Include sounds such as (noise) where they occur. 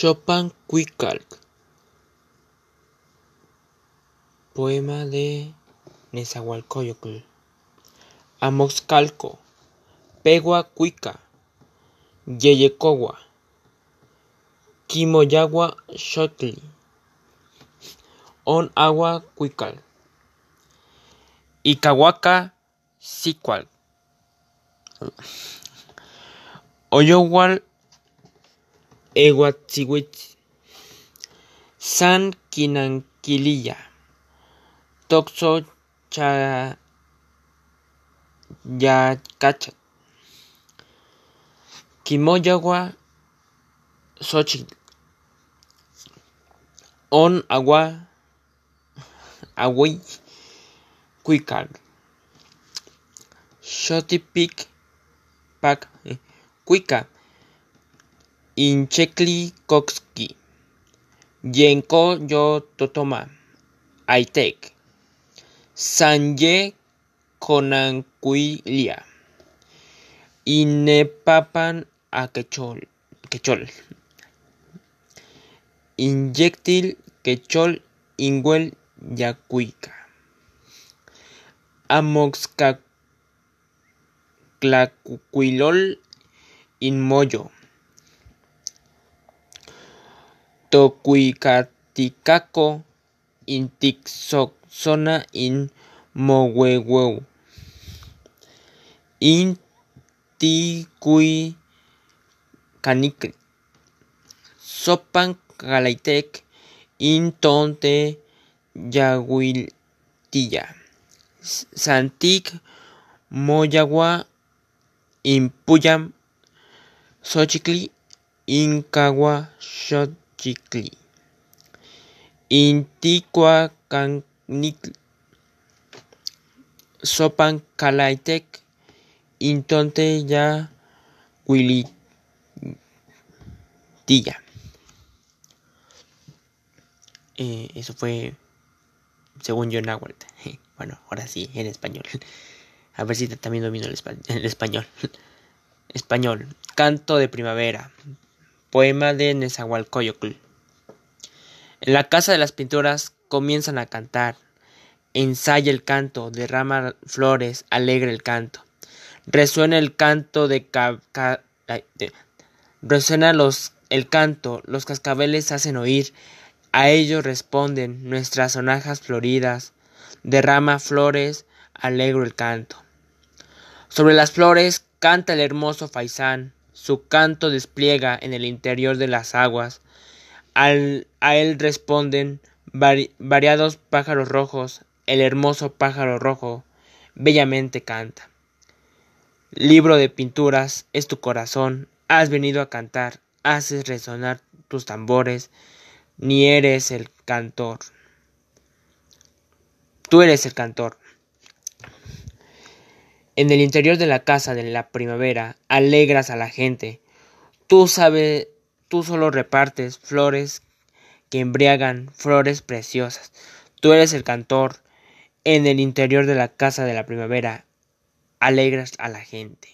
Chopin Cuicalc Poema de Nezahualcóyotl. Amoxcalco. Pegua Cuica. Yeyecowa Quimoyagua Xotli. On Agua Cuical. Icahuaca Sicual. Oyowal Eguatzihuitzi San Quinanquililla. Toxo Chayacachat Quimoyagua Xochitl. On Agua Agüey Cuical. Xotipic Pac Cuica Inchecli Coxqui Yenco yo Totoma. Aitek Sanye Conancuilia Inepapan a Quechol Quechol Inyectil Quechol Inguel Yacuica Amoxcaclacuilol Inmoyo Tocuicaticaco Intixoxona in Mohuehueu Inticui Canicri Sopan Galaitec Intonte Yahuiltilla Santic Moyagua Impuyam Xochicli Incagua Xochicli Inticua Canicli Sopan Calaitec Intonte ya Huilitilla. Eh, eso fue según yo Nahuatl. (laughs) Bueno, ahora sí, en español. A ver si también domino el español. (laughs) Español. Canto de primavera. Poema de Nezahualcóyotl. En la casa de las pinturas comienzan a cantar. Ensaya el canto, derrama flores, alegre el canto. Resuena el canto de, ca, ca de resuena los el canto, los cascabeles hacen oír, a ellos responden nuestras sonajas floridas, derrama flores, alegro el canto. Sobre las flores canta el hermoso faisán, su canto despliega en el interior de las aguas, a él responden vari, variados pájaros rojos, el hermoso pájaro rojo bellamente canta. Libro de pinturas es tu corazón, has venido a cantar, haces resonar tus tambores, ni eres el cantor. Tú eres el cantor. En el interior de la casa de la primavera alegras a la gente. Tú sabes, tú solo repartes flores que embriagan, flores preciosas. Tú eres el cantor. En el interior de la casa de la primavera alegras a la gente.